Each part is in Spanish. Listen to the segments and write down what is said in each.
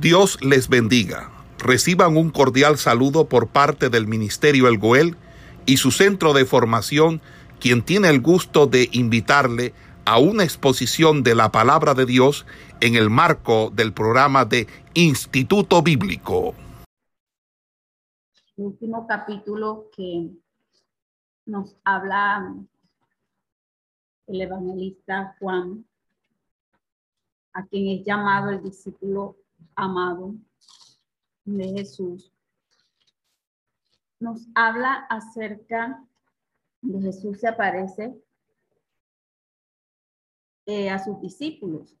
Dios les bendiga. Reciban un cordial saludo por parte del Ministerio El Goel y su centro de formación, quien tiene el gusto de invitarle a una exposición de la palabra de Dios en el marco del programa de Instituto Bíblico. Último capítulo que nos habla el evangelista Juan, a quien es llamado el discípulo amado de Jesús, nos habla acerca de Jesús se aparece eh, a sus discípulos.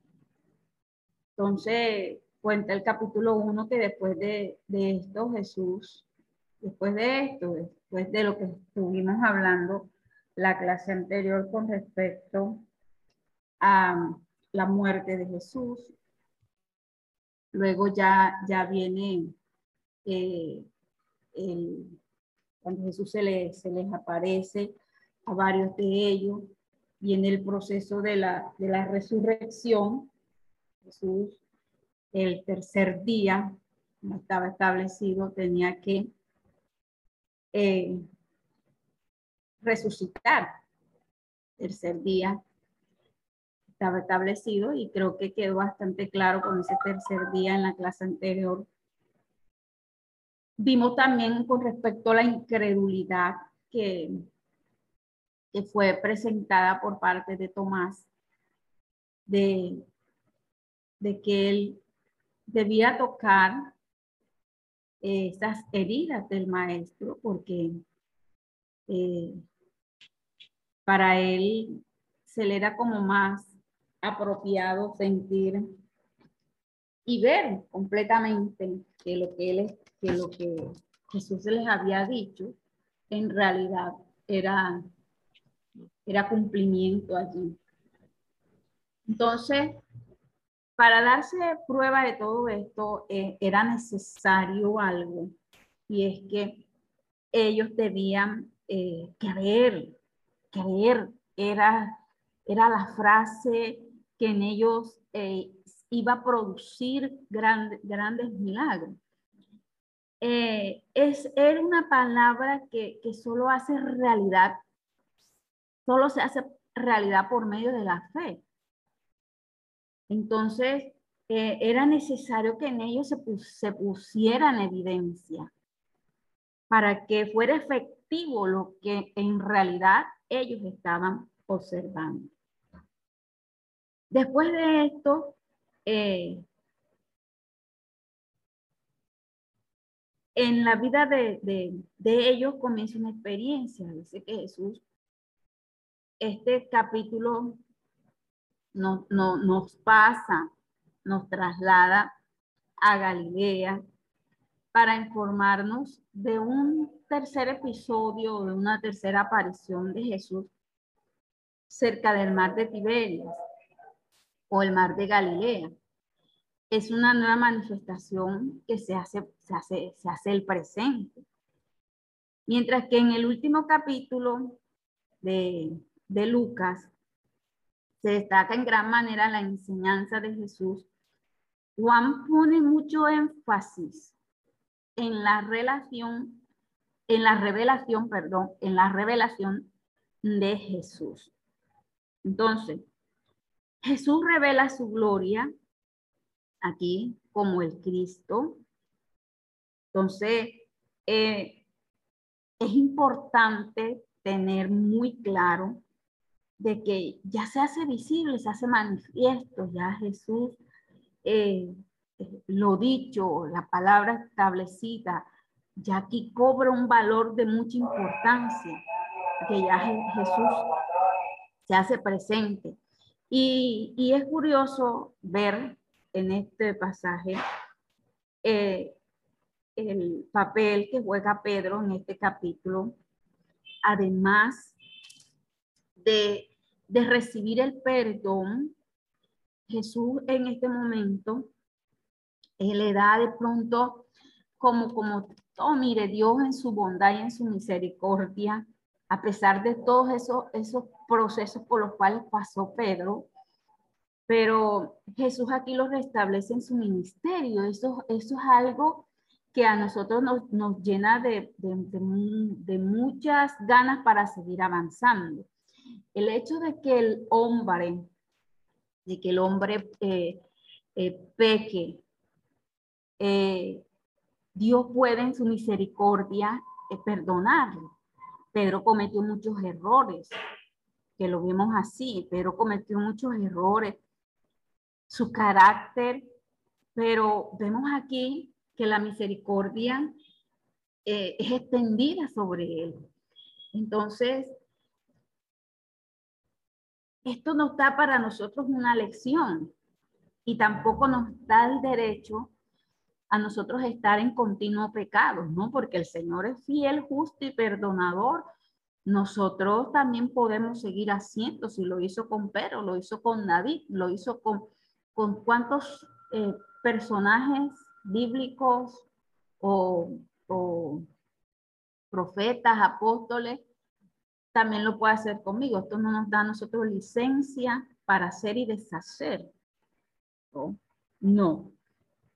Entonces, cuenta el capítulo 1 que después de, de esto Jesús, después de esto, después de lo que estuvimos hablando la clase anterior con respecto a la muerte de Jesús, luego ya, ya viene eh, cuando Jesús se, se les aparece a varios de ellos, viene el proceso de la, de la resurrección. Jesús, el tercer día, no estaba establecido, tenía que eh, resucitar. Tercer día estaba establecido y creo que quedó bastante claro con ese tercer día en la clase anterior. Vimos también con respecto a la incredulidad que, que fue presentada por parte de Tomás, de, de que él debía tocar esas heridas del maestro, porque eh, para él se le era como más apropiado sentir y ver completamente que lo que él que lo que Jesús les había dicho en realidad era era cumplimiento allí. Entonces, para darse prueba de todo esto, eh, era necesario algo, y es que ellos debían eh, creer, era, era la frase que en ellos eh, iba a producir grandes milagros. es, era una palabra que, que solo hace realidad, solo se hace realidad por medio de la fe. Entonces, eh, era necesario que en ellos se, se pusiera en evidencia para que fuera efectivo lo que en realidad ellos estaban observando. Después de esto, eh, en la vida de, ellos comienza una experiencia. Dice que Jesús, este capítulo no, nos pasa, nos traslada a Galilea para informarnos de un tercer episodio, de una tercera aparición de Jesús cerca del mar de Tiberias o el mar de Galilea. Es una nueva manifestación que se hace, se hace, se hace el presente. Mientras que en el último capítulo de, de Lucas se destaca en gran manera la enseñanza de Jesús, Juan pone mucho énfasis en la relación, en la revelación, perdón, en la revelación de Jesús. Entonces, Jesús revela su gloria aquí como el Cristo. Entonces, eh, es importante tener muy claro de que ya se hace visible, se hace manifiesto, ya Jesús, eh, lo dicho, la palabra establecida, ya aquí cobra un valor de mucha importancia, que ya Jesús se hace presente. Y, es curioso ver en este pasaje eh, el papel que juega Pedro en este capítulo, además de, recibir el perdón, Jesús en este momento le da de pronto como, como, oh, mire, Dios en su bondad y en su misericordia, a pesar de todos esos, esos procesos por los cuales pasó Pedro, Pero Jesús aquí lo restablece en su ministerio. Eso, eso es algo que a nosotros nos, nos llena de, de, muchas ganas para seguir avanzando. El hecho de que el hombre, de que el hombre eh, eh, peque, eh, Dios puede en su misericordia perdonarlo. Pedro cometió muchos errores, que lo vimos así. Pedro cometió muchos errores su carácter, pero vemos aquí que la misericordia eh, es extendida sobre él. Entonces, esto nos da para nosotros una lección y tampoco nos da el derecho a nosotros estar en continuo pecado, ¿no? Porque el Señor es fiel, justo y perdonador. Nosotros también podemos seguir haciendo, si lo hizo con Pedro, lo hizo con David, lo hizo con con cuántos eh, personajes bíblicos o, profetas, apóstoles, también lo puede hacer conmigo. Esto no nos da a nosotros licencia para hacer y deshacer. No. no.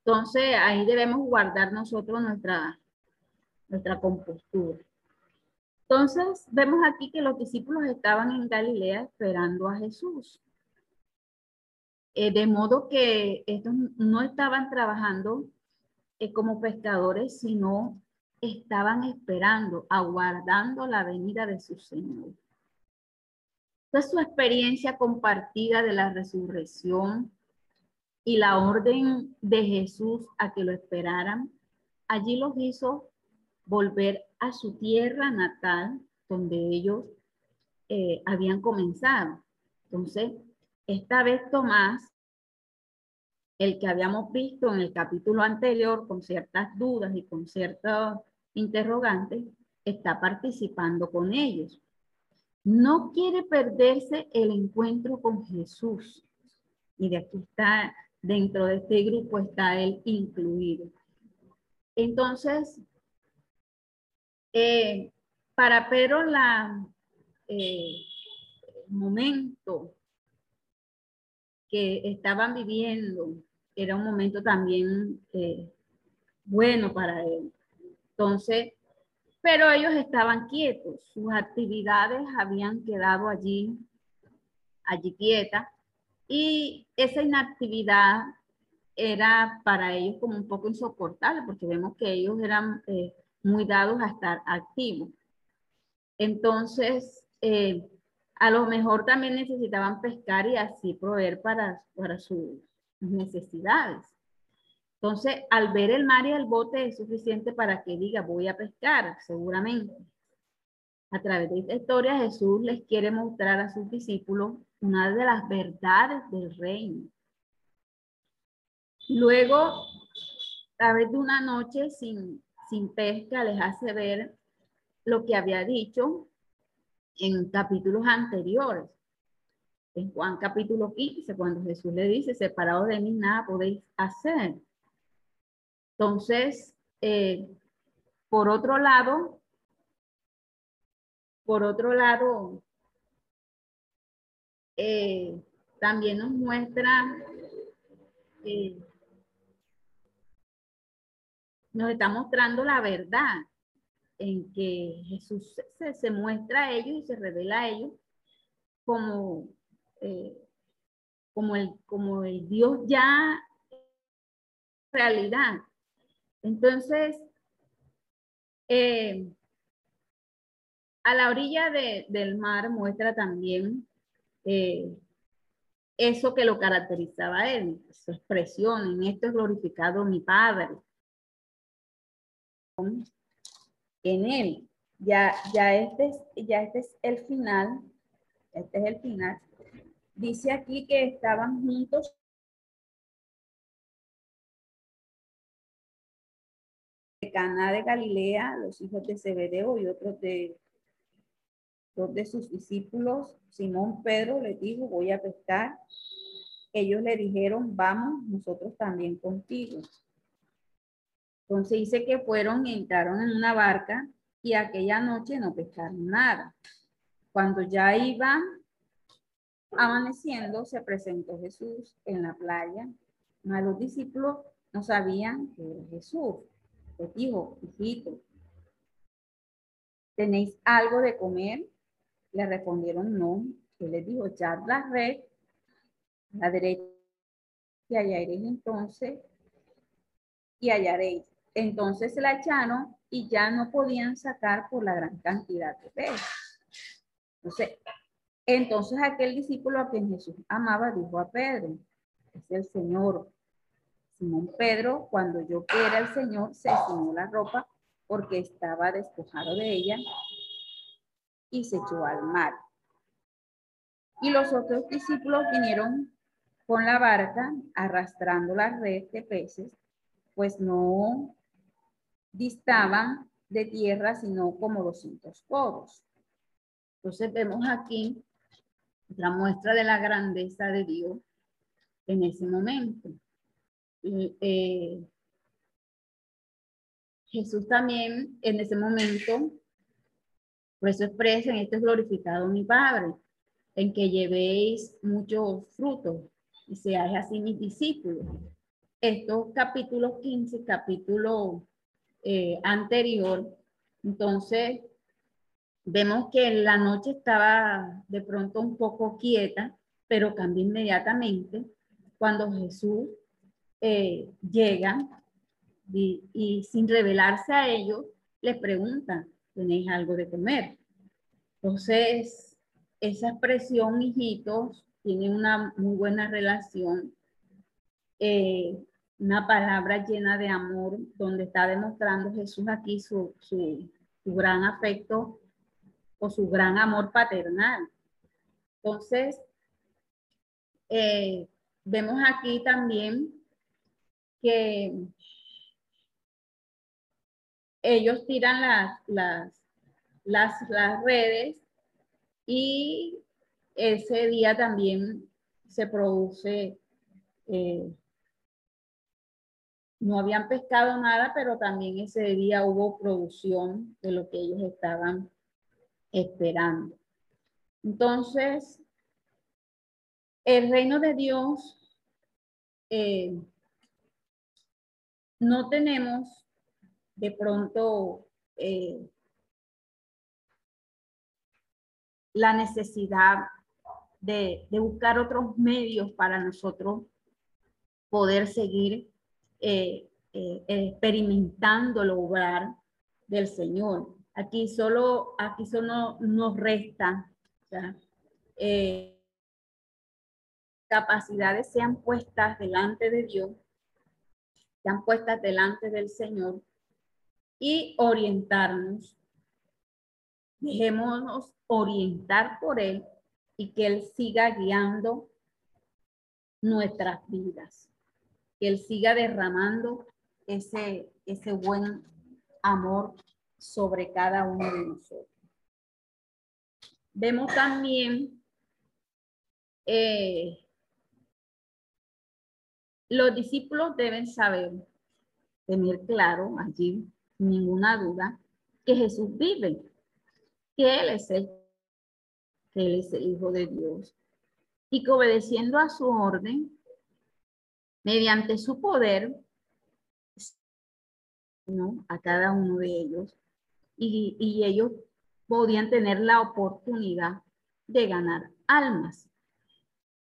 Entonces ahí debemos guardar nosotros nuestra, nuestra compostura. Entonces vemos aquí que los discípulos estaban en Galilea esperando a Jesús. Eh, de modo que estos no estaban trabajando eh, como pescadores, sino estaban esperando, aguardando la venida de su Señor. Entonces, su experiencia compartida de la resurrección y la orden de Jesús a que lo esperaran, allí los hizo volver a su tierra natal, donde ellos eh, habían comenzado. Entonces, esta vez Tomás, el que habíamos visto en el capítulo anterior con ciertas dudas y con ciertos interrogantes, está participando con ellos. No quiere perderse el encuentro con Jesús. Y de aquí está, dentro de este grupo está él incluido. Entonces, eh, para Pedro, la, eh, el momento que estaban viviendo. Era un momento también eh, bueno para él. Entonces, pero ellos estaban quietos, sus actividades habían quedado allí, allí quietas, y esa inactividad era para ellos como un poco insoportable, porque vemos que ellos eran eh, muy dados a estar activos. Entonces, eh, a lo mejor también necesitaban pescar y así proveer para, para sus necesidades. Entonces, al ver el mar y el bote es suficiente para que diga, voy a pescar, seguramente. A través de esta historia, Jesús les quiere mostrar a sus discípulos una de las verdades del reino. Luego, a través de una noche sin, sin pesca, les hace ver lo que había dicho en capítulos anteriores. En Juan capítulo 15, cuando Jesús le dice, separados de mí nada podéis hacer. Entonces, eh, por otro lado, por otro lado, eh, también nos muestra, eh, nos está mostrando la verdad en que Jesús se, muestra a ellos y se revela a ellos como, eh, como, el, como el Dios ya realidad. Entonces, a la orilla del mar muestra también eh, eso que lo caracterizaba él, su expresión, en esto es glorificado mi Padre en él. Ya, ya, este es, ya este es el final. Este es el final. Dice aquí que estaban juntos de Caná de Galilea, los hijos de Zebedeo y otros de dos de sus discípulos. Simón Pedro le dijo, voy a pescar. Ellos le dijeron, vamos, nosotros también contigo. Entonces dice que fueron y entraron en una barca y aquella noche no pescaron nada. Cuando ya iban amaneciendo se presentó Jesús en la playa, mas los discípulos no sabían que era Jesús. Les dijo, hijito, ¿tenéis algo de comer? Le respondieron no. Él les dijo, echad la red a la derecha y hallaréis entonces y hallaréis. Entonces se la echaron y ya no podían sacar por la gran cantidad de peces. Entonces, entonces aquel discípulo a quien Jesús amaba dijo a Pedro, es el Señor. Simón Pedro, cuando yo era el Señor, se ciñó la ropa porque estaba despojado de ella y se echó al mar. Y los otros discípulos vinieron con la barca arrastrando la red de peces, pues no distaban de tierra sino como 200 codos. Entonces vemos aquí la muestra de la grandeza de Dios en ese momento. Eh, Jesús también en ese momento, por eso expresa en esto es glorificado mi Padre, en que llevéis muchos frutos y seáis así mis discípulos. Estos capítulos 15, capítulo eh, anterior, entonces vemos que la noche estaba de pronto un poco quieta, pero cambia inmediatamente cuando Jesús eh, llega y, sin revelarse a ellos, les pregunta, ¿tenéis algo de comer? Entonces, esa expresión, hijitos, tiene una muy buena relación, eh, una palabra llena de amor, donde está demostrando Jesús aquí su, su, gran afecto o su gran amor paternal. Entonces, eh, vemos aquí también que ellos tiran las, las, las, las redes y ese día también se produce, eh, no habían pescado nada, pero también ese día hubo producción de lo que ellos estaban esperando. Entonces, el reino de Dios eh, no tenemos de pronto eh, la necesidad de, buscar otros medios para nosotros poder seguir eh, eh, experimentando el obrar del Señor. Aquí solo, aquí solo nos resta capacidades sean puestas delante de Dios sean puestas delante del Señor y orientarnos. Dejémonos orientar por Él y que Él siga guiando nuestras vidas. Que Él siga derramando ese, ese buen amor sobre cada uno de nosotros. Vemos también eh, los discípulos deben saber, tener claro allí, ninguna duda, que Jesús vive, que Él es el, que Él es el Hijo de Dios y que obedeciendo a su orden, mediante su poder, ¿no? a cada uno de ellos, y, y ellos podían tener la oportunidad de ganar almas.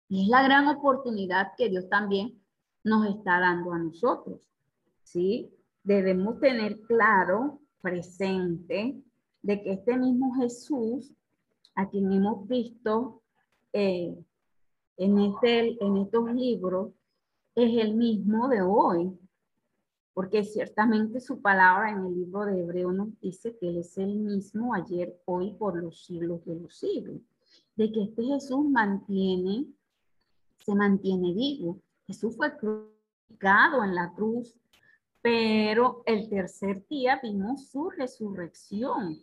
Es la gran oportunidad que Dios también nos está dando a nosotros. ¿Sí? Debemos tener claro, presente, de que este mismo Jesús, a quien hemos visto eh, en, este, en estos libros, es el mismo de hoy, porque ciertamente su palabra en el libro de Hebreo nos dice que Él es el mismo ayer, hoy, por los siglos de los siglos, de que este Jesús mantiene, se mantiene vivo, Jesús fue crucificado en la cruz, pero el tercer día vimos su resurrección.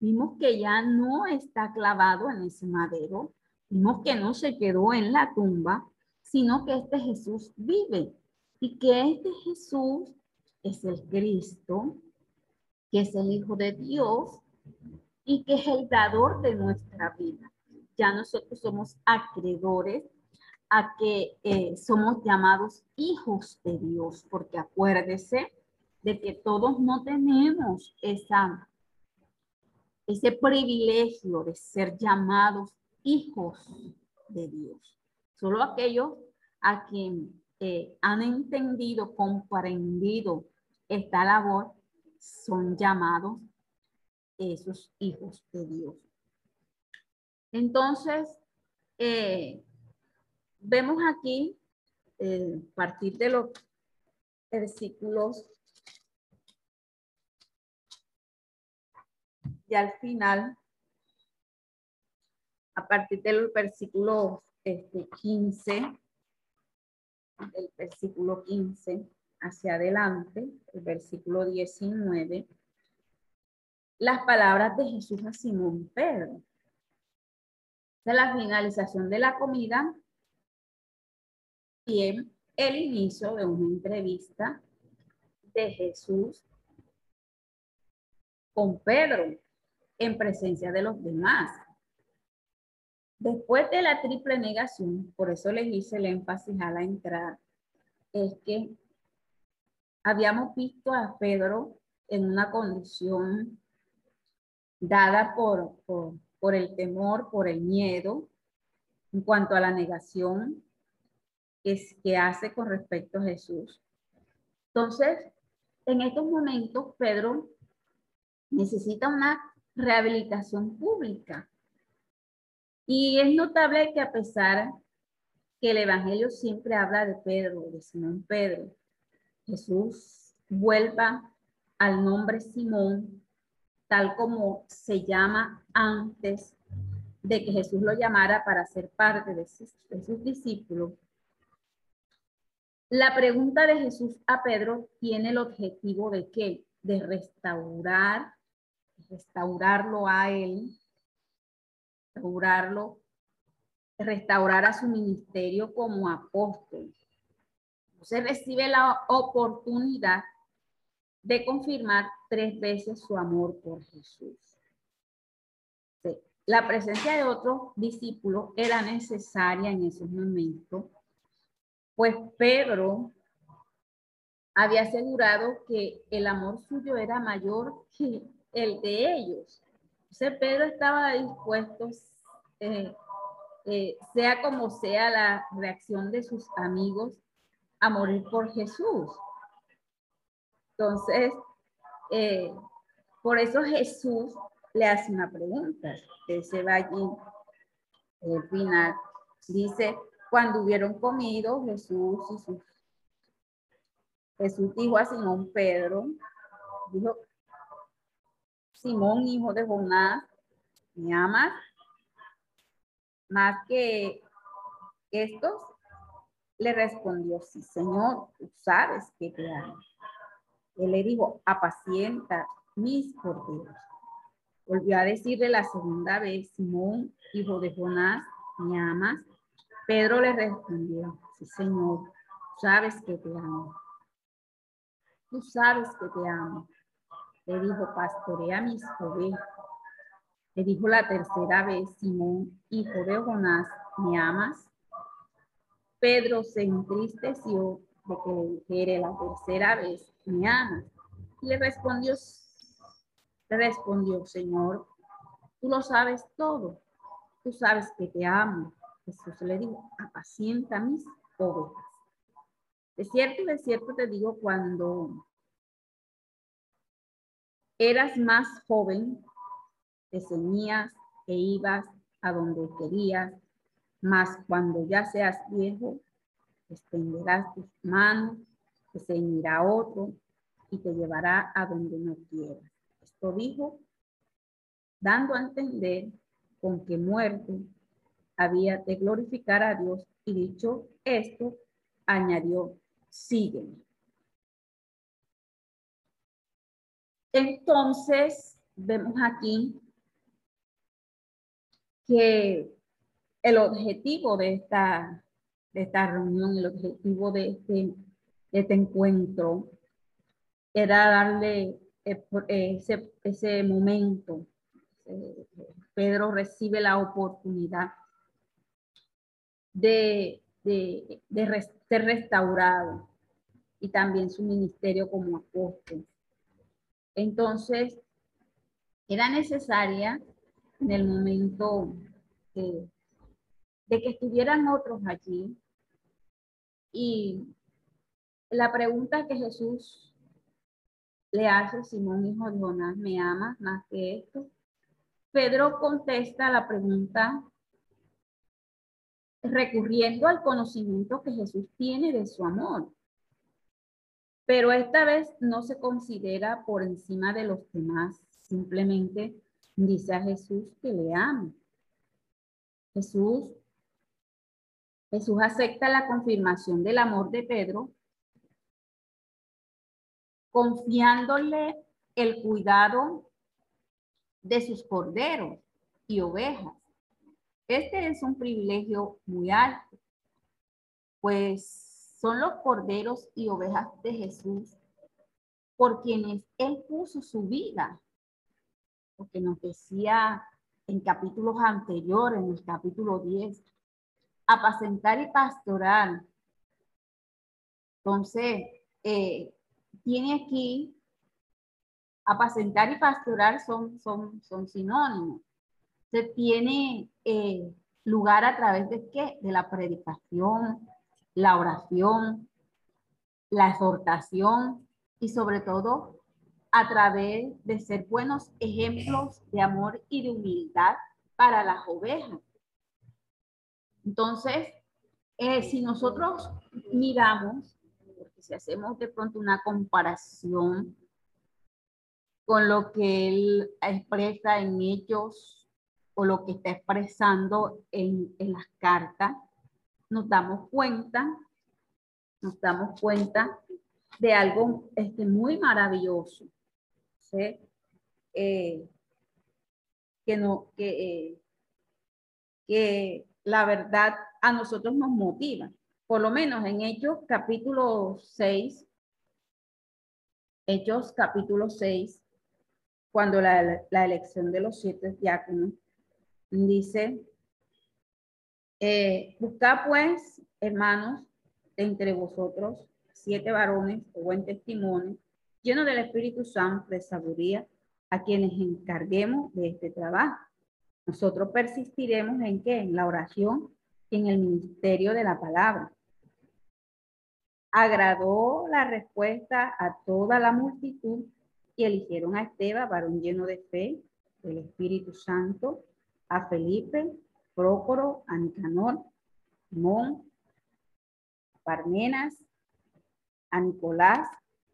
Vimos que ya no está clavado en ese madero, vimos que no se quedó en la tumba, sino que este Jesús vive y que este Jesús es el Cristo, que es el Hijo de Dios y que es el dador de nuestra vida. ya nosotros somos acreedores a que eh, somos llamados hijos de Dios, porque acuérdese de que todos no tenemos esa, ese privilegio de ser llamados hijos de Dios. Solo aquellos a quien eh, han entendido, comprendido esta labor, son llamados esos hijos de Dios. Entonces, eh, vemos aquí, a partir de los versículos, y al final, a partir del versículo este, 15, el versículo 15 hacia adelante, el versículo 19, las palabras de Jesús a Simón Pedro. De la finalización de la comida y el inicio de una entrevista de Jesús con Pedro en presencia de los demás. Después de la triple negación, por eso les hice el énfasis a la entrada, es que habíamos visto a Pedro en una condición dada por, por, el temor, por el miedo, en cuanto a la negación que, que hace con respecto a Jesús. Entonces, en estos momentos, Pedro necesita una rehabilitación pública. Y es notable que a pesar que el Evangelio siempre habla de Pedro, de Simón Pedro, Jesús vuelva al nombre Simón, tal como se llama antes de que Jesús lo llamara para ser parte de sus discípulos. La pregunta de Jesús a Pedro tiene el objetivo de qué? De restaurar restaurarlo a él, restaurarlo, restaurar a su ministerio como apóstol. Se recibe la oportunidad de confirmar tres veces su amor por Jesús. La presencia de otros discípulos era necesaria en esos momentos, pues Pedro había asegurado que el amor suyo era mayor que el de ellos. Entonces Pedro estaba dispuesto, eh, eh, sea como sea la reacción de sus amigos, a morir por Jesús. Entonces, eh, por eso Jesús le hace una pregunta. Él se va allí, el final, dice, cuando hubieron comido, Jesús sus Jesús dijo a Simón Pedro, dijo, Simón, hijo de Jonás, ¿me amas? Más que estos, le respondió, sí, Señor, tú sabes que te amo. Él le dijo, apacienta mis corderos. Volvió a decirle la segunda vez, Simón, hijo de Jonás, ¿me amas? Pedro le respondió, sí, Señor, sabes que te amo. Tú sabes que te amo. Le dijo, pastorea mis ovejas. Le dijo la tercera vez, Simón, hijo de Jonás, ¿me amas? Pedro se entristeció de que le dijera la tercera vez, ¿me amas? Y le respondió, le respondió, Señor, tú lo sabes todo. Tú sabes que te amo. Jesús le dijo, apacienta mis ovejas. De cierto, de cierto te digo, cuando Eras más joven, te ceñías e ibas a donde querías, mas cuando ya seas viejo, extenderás tus manos, te ceñirá otro y te llevará a donde no quieras. Esto dijo, dando a entender con qué muerte había de glorificar a Dios y dicho esto, añadió, sígueme. Entonces, vemos aquí que el objetivo de esta, de esta reunión, el objetivo de este, este encuentro, era darle eh, ese, ese momento, Pedro recibe la oportunidad de, de, ser restaurado y también su ministerio como apóstol. Entonces, era necesaria en el momento de, de que estuvieran otros allí. Y la pregunta que Jesús le hace Simón, hijo de Jonás, ¿me amas más que esto? Pedro contesta la pregunta recurriendo al conocimiento que Jesús tiene de su amor. Pero esta vez no se considera por encima de los demás, simplemente dice a Jesús que le ama. Jesús, Jesús acepta la confirmación del amor de Pedro confiándole el cuidado de sus corderos y ovejas. Este es un privilegio muy alto, pues son los corderos y ovejas de Jesús por quienes Él puso su vida. Porque nos decía en capítulos anteriores, en el capítulo 10, apacentar y pastoral. Entonces, eh, tiene aquí apacentar y pastoral son, son, son sinónimos. Se tiene eh, lugar a través de qué? De la predicación, la oración, la exhortación y sobre todo a través de ser buenos ejemplos de amor y de humildad para las ovejas. Entonces, eh, si nosotros miramos si hacemos de pronto una comparación con lo que él expresa en ellos o lo que está expresando en, las cartas, nos damos cuenta, nos damos cuenta de algo este, muy maravilloso, eh, que, no, que, eh, que la verdad a nosotros nos motiva. Por lo menos en Hechos capítulo 6, Hechos capítulo 6, cuando la, elección de los siete diáconos, dice, eh, pues, hermanos, entre vosotros siete varones de buen testimonio, llenos del Espíritu Santo de sabiduría, a quienes encarguemos de este trabajo. Nosotros persistiremos en qué? En la oración y en el ministerio de la palabra agradó la respuesta a toda la multitud y eligieron a Esteban, varón lleno de fe, del Espíritu Santo, a Felipe, Prócoro, a Nicanor, Mon, Parmenas, a Nicolás,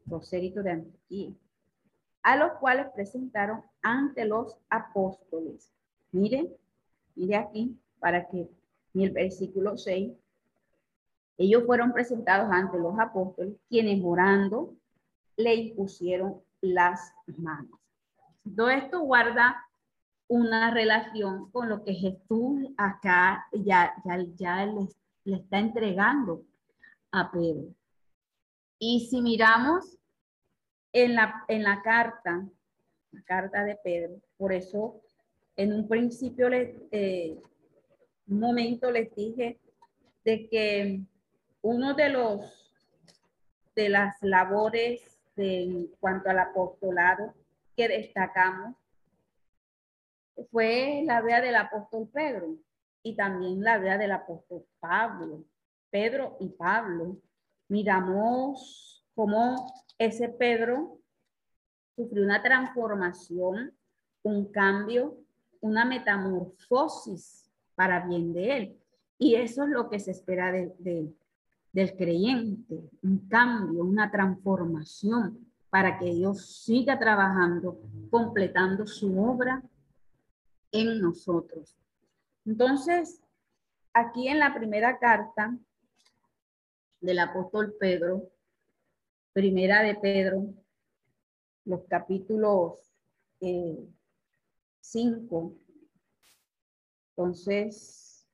prosérito de Antioquía, a los cuales presentaron ante los apóstoles. Miren, mire aquí, para que en el versículo 6 ellos fueron presentados ante los apóstoles, quienes orando le impusieron las manos. Todo esto guarda una relación con lo que Jesús acá ya, ya, ya le, le está entregando a Pedro. Y si miramos en la, en la carta, la carta de Pedro, por eso en un principio, le, eh, un momento les dije de que uno de los de las labores de, en cuanto al apostolado que destacamos fue la vida del apóstol Pedro y también la vida del apóstol Pablo. Pedro y Pablo. Miramos cómo ese Pedro sufrió una transformación, un cambio, una metamorfosis para bien de él. Y eso es lo que se espera de, de, del creyente, un cambio, una transformación para que Dios siga trabajando, completando su obra en nosotros. Entonces, aquí en la primera carta del apóstol Pedro, primera de Pedro, los capítulos 5, eh, entonces,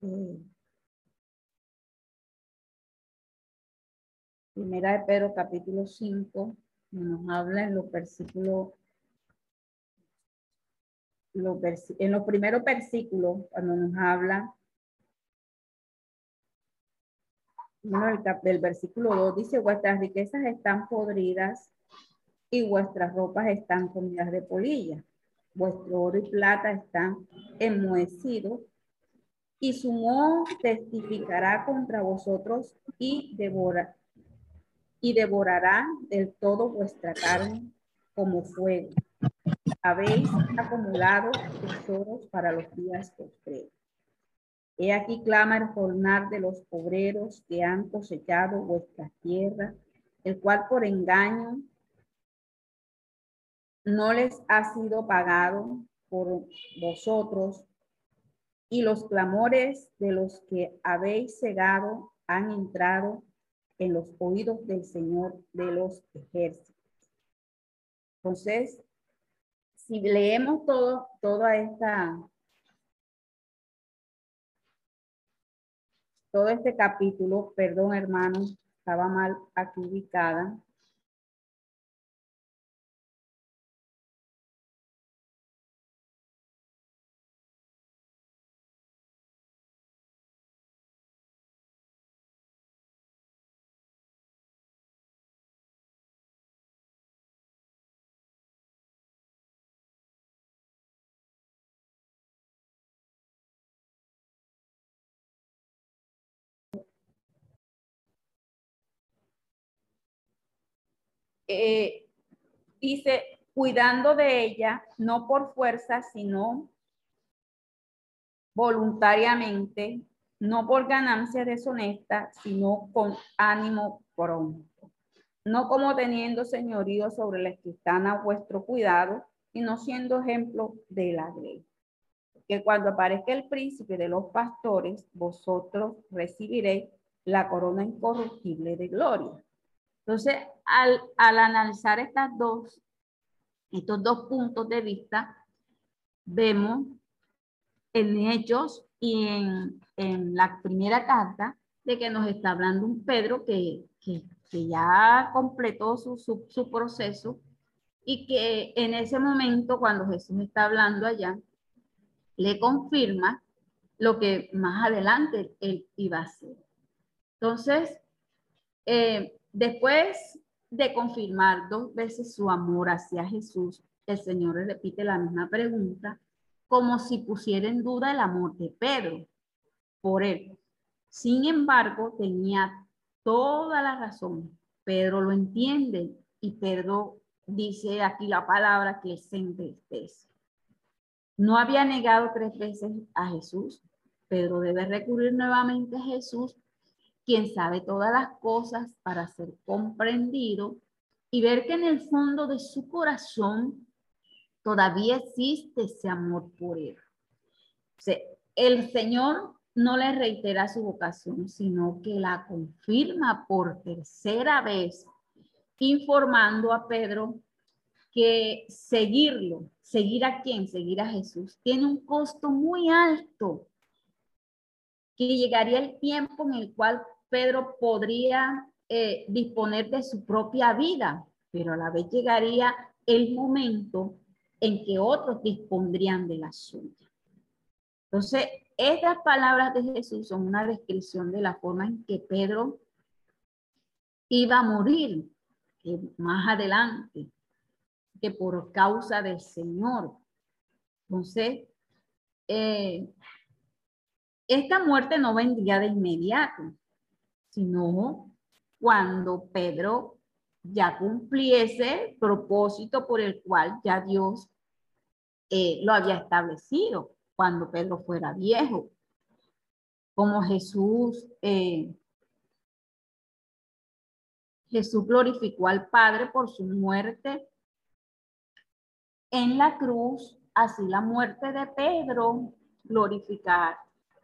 eh, Primera de Pedro capítulo 5 nos habla en los versículos en los primeros versículos, cuando nos habla, bueno, el, versículo 2 dice, vuestras riquezas están podridas y vuestras ropas están comidas de polilla. Vuestro oro y plata están enmohecidos y su moho testificará contra vosotros y, devora, y devorará del todo vuestra carne como fuego. Habéis acumulado tesoros para los días postreros. He aquí clama el jornal de los obreros que han cosechado vuestra tierra, el cual por engaño no les ha sido pagado por vosotros y los clamores de los que habéis cegado han entrado en los oídos del Señor de los ejércitos. Entonces, si leemos todo, toda esta, todo este capítulo, perdón hermanos, estaba mal aquí ubicada, Eh, dice, cuidando de ella, no por fuerza, sino voluntariamente, no por ganancia deshonesta, sino con ánimo pronto. No como teniendo señorío sobre las que están a vuestro cuidado, sino siendo ejemplo de la ley. Que cuando aparezca el príncipe de los pastores, vosotros recibiréis la corona incorruptible de gloria. Entonces, al, analizar estas dos, estos dos puntos de vista, vemos en Hechos y en, la primera carta de que nos está hablando un Pedro que, ya completó su, su, proceso y que en ese momento, cuando Jesús está hablando allá, le confirma lo que más adelante él iba a hacer. Entonces, eh, Después de confirmar dos veces su amor hacia Jesús, el Señor le repite la misma pregunta, como si pusiera en duda el amor de Pedro por él. Sin embargo, tenía toda la razón. Pedro lo entiende y Pedro dice aquí la palabra que se entristece. No había negado tres veces a Jesús. Pedro debe recurrir nuevamente a Jesús quien sabe todas las cosas para ser comprendido y ver que en el fondo de su corazón todavía existe ese amor por él. el Señor no le reitera su vocación, sino que la confirma por tercera vez, informando a Pedro que seguirlo, seguir a quién, seguir a Jesús, tiene un costo muy alto, que llegaría el tiempo en el cual Pedro podría eh, disponer de su propia vida, pero a la vez llegaría el momento en que otros dispondrían de la suya. Entonces, estas palabras de Jesús son una descripción de la forma en que Pedro iba a morir más adelante, que por causa del Señor. Entonces, eh, esta muerte no vendría de inmediato, sino cuando Pedro ya cumpliese el propósito por el cual ya Dios eh, lo había establecido cuando Pedro fuera viejo. Como Jesús, eh, Jesús glorificó al Padre por su muerte en la cruz, así la muerte de Pedro glorificar,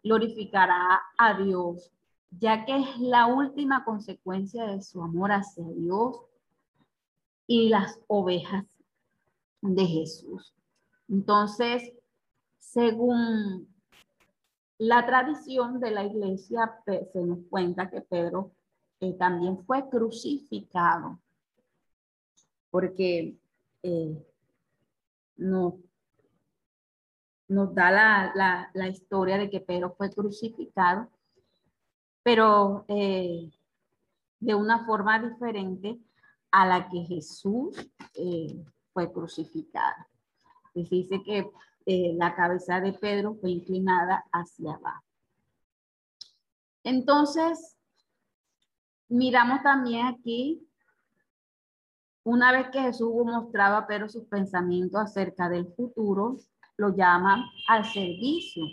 glorificará a Dios ya que es la última consecuencia de su amor hacia Dios y las ovejas de Jesús. Entonces, según la tradición de la iglesia, se nos cuenta que Pedro eh, también fue crucificado, porque eh, no, nos da la, la, historia de que Pedro fue crucificado, pero eh, de una forma diferente a la que Jesús eh, fue crucificado. dice que eh, la cabeza de Pedro fue inclinada hacia abajo. Entonces, miramos también aquí, una vez que Jesús mostraba a Pedro sus pensamientos acerca del futuro, lo llama al servicio.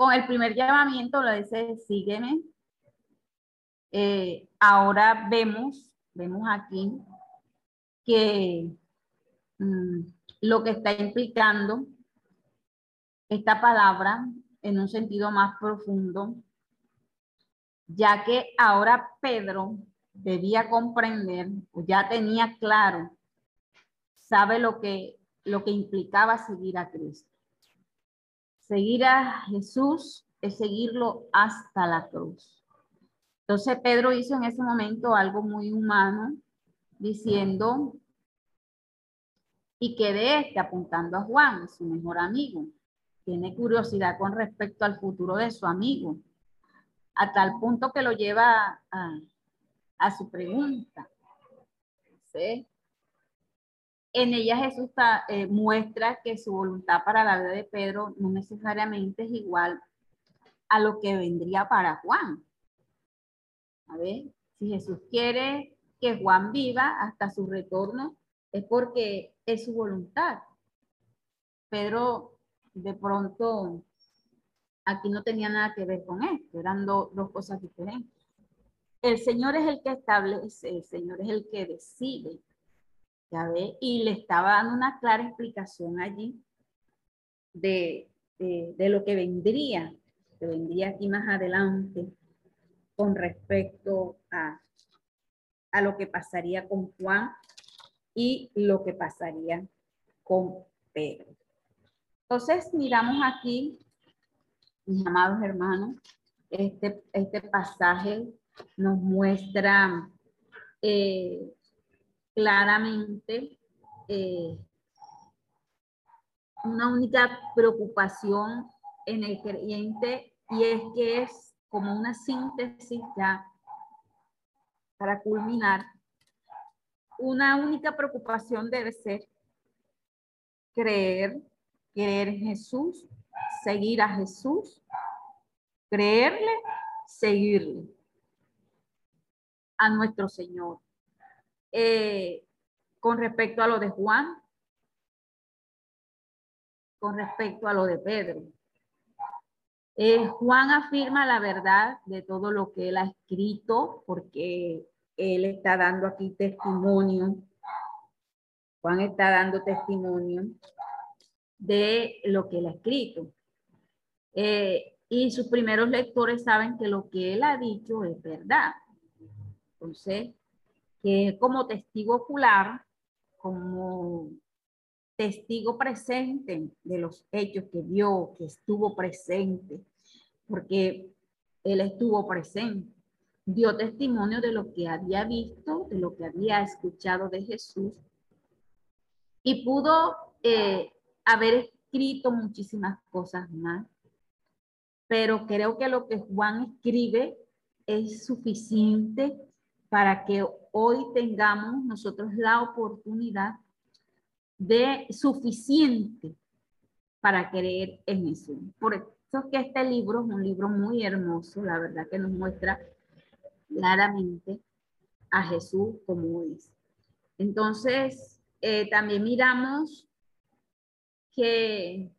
Con el primer llamamiento le dice, sígueme. Eh, ahora vemos, vemos aquí que mm, lo que está implicando esta palabra en un sentido más profundo, ya que ahora Pedro debía comprender, o ya tenía claro, sabe lo que lo que implicaba seguir a Cristo. Seguir a Jesús es seguirlo hasta la cruz. Entonces Pedro hizo en ese momento algo muy humano, diciendo, y que de este apuntando a Juan, su mejor amigo. Tiene curiosidad con respecto al futuro de su amigo, a tal punto que lo lleva a, a su pregunta. ¿Sí? En ella Jesús eh, muestra que su voluntad para la vida de Pedro no necesariamente es igual a lo que vendría para Juan. A ver, si Jesús quiere que Juan viva hasta su retorno, es porque es su voluntad. Pedro de pronto aquí no tenía nada que ver con esto, eran dos cosas diferentes. El Señor es el que establece, el Señor es el que decide. ¿Ya ve? Y le estaba dando una clara explicación allí de, de, lo que vendría, que vendría aquí más adelante con respecto a, a lo que pasaría con Juan y lo que pasaría con Pedro. Entonces, miramos aquí, mis amados hermanos, este, este pasaje nos muestra eh, claramente eh, una única preocupación en el creyente y es que es como una síntesis ya para culminar. Una única preocupación debe ser creer, creer en Jesús, seguir a Jesús, creerle, seguirle a nuestro Señor. Eh, con respecto a lo de Juan, con respecto a lo de Pedro. Eh, Juan afirma la verdad de todo lo que él ha escrito, porque él está dando aquí testimonio. Juan está dando testimonio de lo que él ha escrito. Eh, y sus primeros lectores saben que lo que él ha dicho es verdad. Entonces, que como testigo ocular, como testigo presente de los hechos que vio, que estuvo presente, porque él estuvo presente, dio testimonio de lo que había visto, de lo que había escuchado de Jesús y pudo eh, haber escrito muchísimas cosas más, pero creo que lo que Juan escribe es suficiente para que hoy tengamos nosotros la oportunidad de suficiente para creer en Jesús. Por eso es que este libro es un libro muy hermoso, la verdad que nos muestra claramente a Jesús como es. Entonces, eh, también miramos que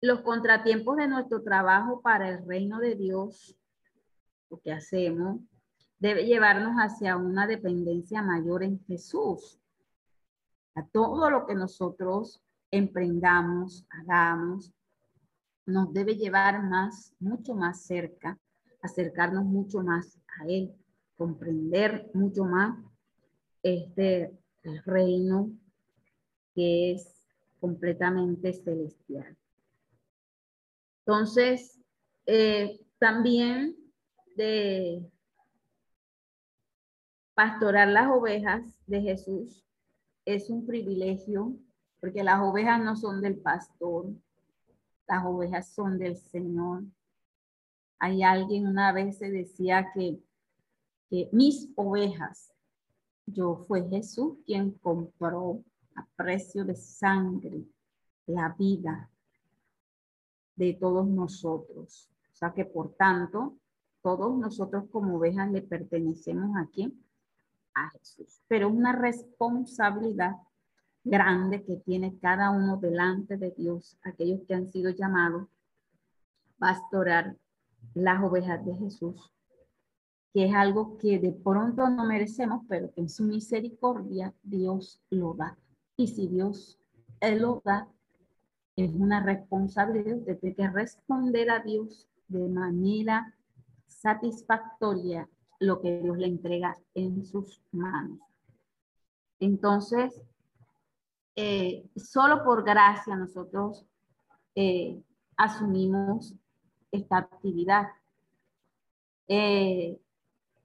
los contratiempos de nuestro trabajo para el reino de Dios lo que hacemos, debe llevarnos hacia una dependencia mayor en Jesús. A todo lo que nosotros emprendamos, hagamos, nos debe llevar más, mucho más cerca, acercarnos mucho más a Él, comprender mucho más este reino que es completamente celestial. Entonces, eh, también de pastorar las ovejas de Jesús es un privilegio porque las ovejas no son del pastor, las ovejas son del Señor. Hay alguien una vez se decía que, que mis ovejas, yo fue Jesús quien compró a precio de sangre la vida de todos nosotros. O sea que por tanto, todos nosotros como ovejas le pertenecemos aquí a Jesús. Pero una responsabilidad grande que tiene cada uno delante de Dios, aquellos que han sido llamados pastorar las ovejas de Jesús, que es algo que de pronto no merecemos, pero en su misericordia Dios lo da. Y si Dios él lo da, es una responsabilidad de que responder a Dios de manera satisfactoria lo que Dios le entrega en sus manos. Entonces, eh, solo por gracia nosotros eh, asumimos esta actividad. Eh,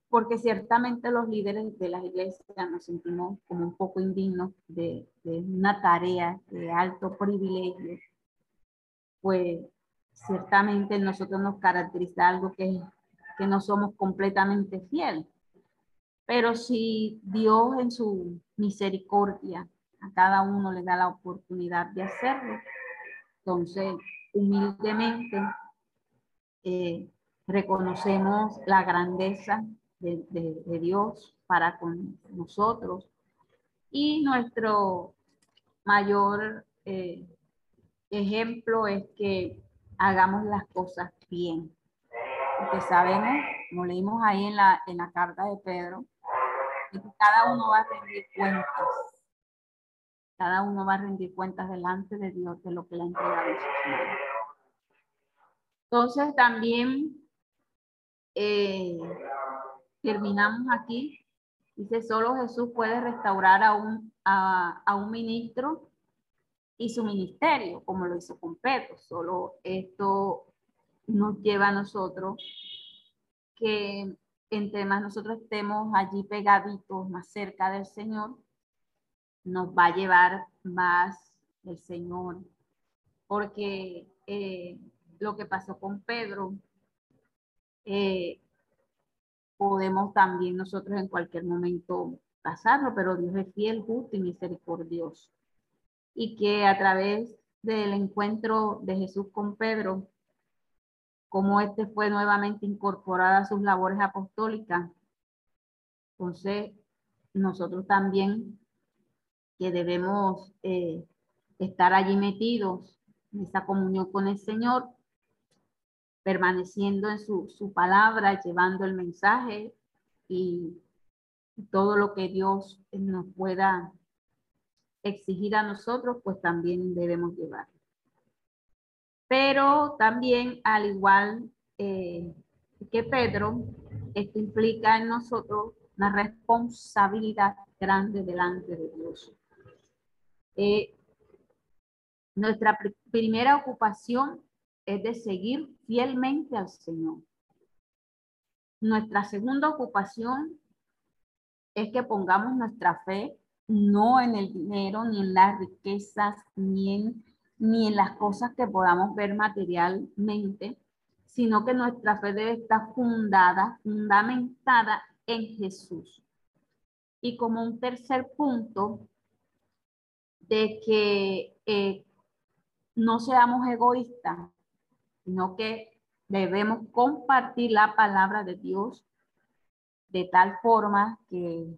porque ciertamente los líderes de las iglesias nos sentimos como un poco indignos de, una tarea de alto privilegio, pues ciertamente nosotros nos caracteriza algo que, que no somos completamente fieles. Pero si Dios en su misericordia a cada uno le da la oportunidad de hacerlo, entonces humildemente eh, reconocemos la grandeza de, Dios para con nosotros. Y nuestro mayor eh, ejemplo es que hagamos las cosas bien. Porque sabemos, como leímos ahí en la, en la carta de Pedro, que cada uno va a rendir cuentas. Cada uno va a rendir cuentas delante de Dios de lo que le ha entregado en sus manos. Entonces también eh, terminamos aquí. Dice, solo Jesús puede restaurar a un, a, a un ministro y su ministerio, como lo hizo con Pedro. Solo esto nos lleva a nosotros que entre más nosotros estemos allí pegaditos, más cerca del Señor, nos va a llevar más el Señor. Porque eh, lo que pasó con Pedro, eh, podemos también nosotros en cualquier momento pasarlo, pero Dios es fiel, justo y misericordioso. Y que a través del encuentro de Jesús con Pedro, como este fue nuevamente incorporado a sus labores apostólicas, entonces nosotros también que debemos eh, estar allí metidos en esa comunión con el Señor, permaneciendo en su, palabra, llevando el mensaje y todo lo que Dios nos pueda exigir a nosotros, pues también debemos llevar. Pero también, al igual eh, que Pedro, esto implica en nosotros una responsabilidad grande delante de Dios. Eh, nuestra primera ocupación es de seguir fielmente al Señor. Nuestra segunda ocupación es que pongamos nuestra fe no en el dinero, ni en las riquezas, ni en, ni en las cosas que podamos ver materialmente, sino que nuestra fe debe estar fundada, fundamentada en Jesús. Y como un tercer punto, de que eh, no seamos egoístas, sino que debemos compartir la palabra de Dios de tal forma que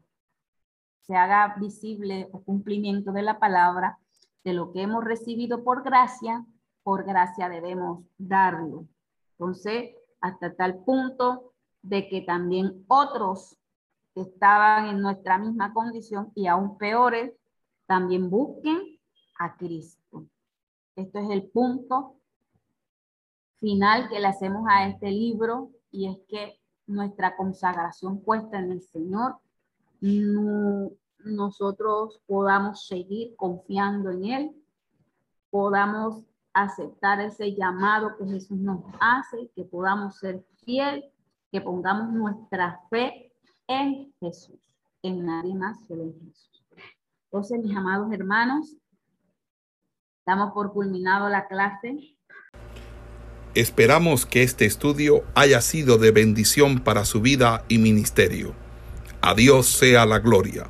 se haga visible el cumplimiento de la palabra, de lo que hemos recibido por gracia, por gracia debemos darlo. Entonces, hasta tal punto de que también otros que estaban en nuestra misma condición y aún peores, también busquen a Cristo. Esto es el punto final que le hacemos a este libro y es que nuestra consagración puesta en el Señor, nosotros podamos seguir confiando en Él, podamos aceptar ese llamado que Jesús nos hace, que podamos ser fiel, que pongamos nuestra fe en Jesús, en nadie más, solo en Jesús. Entonces, mis amados hermanos, Damos por culminado la clase. Esperamos que este estudio haya sido de bendición para su vida y ministerio. A sea la gloria.